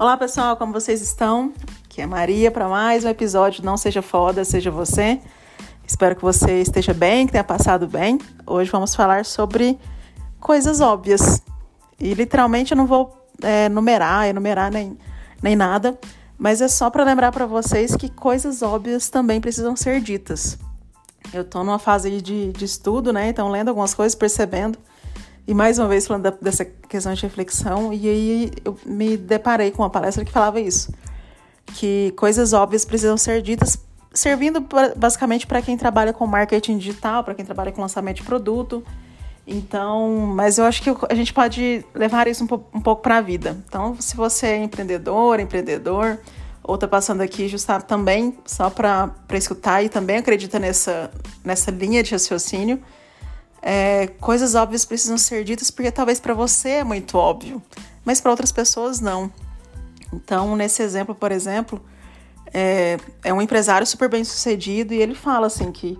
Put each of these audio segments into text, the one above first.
Olá pessoal, como vocês estão? Aqui é Maria para mais um episódio Não Seja Foda, Seja Você. Espero que você esteja bem, que tenha passado bem. Hoje vamos falar sobre coisas óbvias. E literalmente eu não vou é, numerar, enumerar nem, nem nada, mas é só para lembrar para vocês que coisas óbvias também precisam ser ditas. Eu estou numa fase de, de estudo, né? Então, lendo algumas coisas, percebendo e mais uma vez falando da, dessa questão de reflexão, e aí eu me deparei com uma palestra que falava isso, que coisas óbvias precisam ser ditas, servindo pra, basicamente para quem trabalha com marketing digital, para quem trabalha com lançamento de produto. Então, mas eu acho que a gente pode levar isso um, um pouco para a vida. Então, se você é empreendedor, empreendedor, ou está passando aqui justa, também só para escutar e também acredita nessa, nessa linha de raciocínio, é, coisas óbvias precisam ser ditas porque talvez para você é muito óbvio, mas para outras pessoas não. Então, nesse exemplo, por exemplo, é, é um empresário super bem sucedido e ele fala assim que,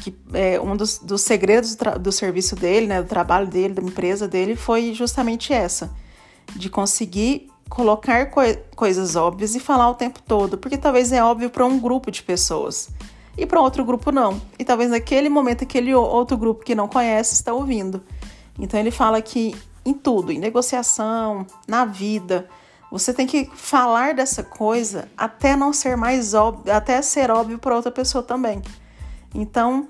que é, um dos, dos segredos do, do, serviço dele, né, do trabalho dele, da empresa dele, foi justamente essa, de conseguir colocar co coisas óbvias e falar o tempo todo, porque talvez é óbvio para um grupo de pessoas e para outro grupo não. E talvez naquele momento aquele outro grupo que não conhece está ouvindo. Então ele fala que em tudo, em negociação, na vida, você tem que falar dessa coisa até não ser mais óbvio, até ser óbvio para outra pessoa também. Então,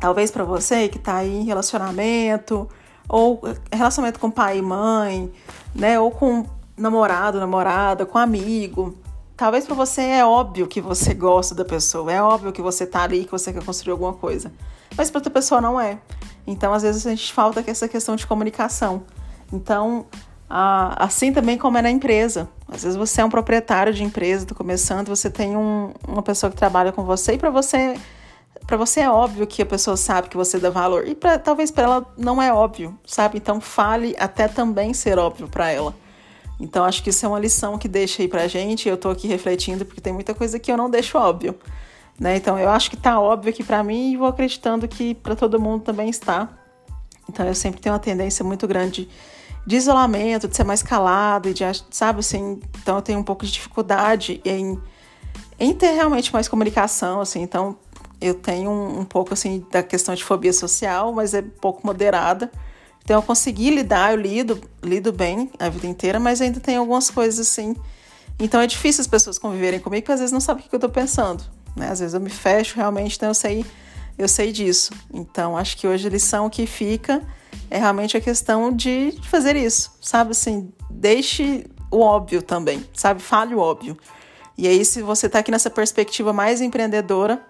talvez para você que está aí em relacionamento, ou relacionamento com pai e mãe, né, ou com namorado, namorada, com amigo, Talvez para você é óbvio que você gosta da pessoa, é óbvio que você tá ali, que você quer construir alguma coisa. Mas para outra pessoa não é. Então, às vezes, a gente falta essa questão de comunicação. Então, assim também como é na empresa. Às vezes você é um proprietário de empresa, está começando, você tem um, uma pessoa que trabalha com você e para você para você é óbvio que a pessoa sabe que você dá valor e pra, talvez para ela não é óbvio, sabe? Então fale até também ser óbvio para ela. Então acho que isso é uma lição que deixa aí pra gente. Eu tô aqui refletindo porque tem muita coisa que eu não deixo óbvio. Né? Então eu acho que tá óbvio aqui para mim e vou acreditando que para todo mundo também está. Então eu sempre tenho uma tendência muito grande de isolamento, de ser mais calado e de, sabe assim, então eu tenho um pouco de dificuldade em, em ter realmente mais comunicação, assim, então eu tenho um, um pouco assim da questão de fobia social, mas é pouco moderada. Então eu consegui lidar, eu lido, lido bem a vida inteira, mas ainda tem algumas coisas assim. Então é difícil as pessoas conviverem comigo, porque às vezes não sabem o que eu tô pensando. Né? Às vezes eu me fecho realmente, então eu sei, eu sei disso. Então acho que hoje a lição que fica é realmente a questão de fazer isso, sabe? Assim, deixe o óbvio também, sabe? Fale o óbvio. E aí, se você está aqui nessa perspectiva mais empreendedora,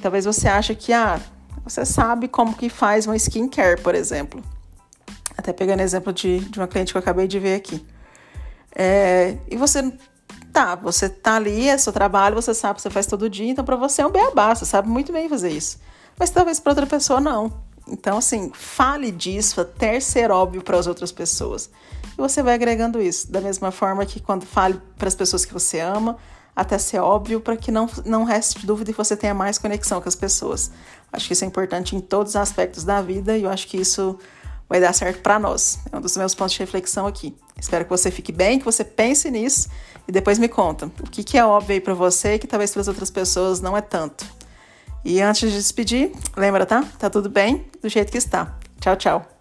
talvez você ache que, ah, você sabe como que faz uma skincare, por exemplo. Até pegando exemplo de, de uma cliente que eu acabei de ver aqui. É, e você tá, você tá ali, é seu trabalho, você sabe, você faz todo dia, então para você é um beabá, você sabe muito bem fazer isso. Mas talvez para outra pessoa não. Então, assim, fale disso até ser óbvio para as outras pessoas. E você vai agregando isso. Da mesma forma que quando fale para as pessoas que você ama, até ser óbvio, para que não, não reste dúvida e você tenha mais conexão com as pessoas. Acho que isso é importante em todos os aspectos da vida e eu acho que isso vai dar certo para nós. É um dos meus pontos de reflexão aqui. Espero que você fique bem, que você pense nisso e depois me conta o que, que é óbvio aí para você e que talvez para as outras pessoas não é tanto. E antes de despedir, lembra, tá? Tá tudo bem do jeito que está. Tchau, tchau.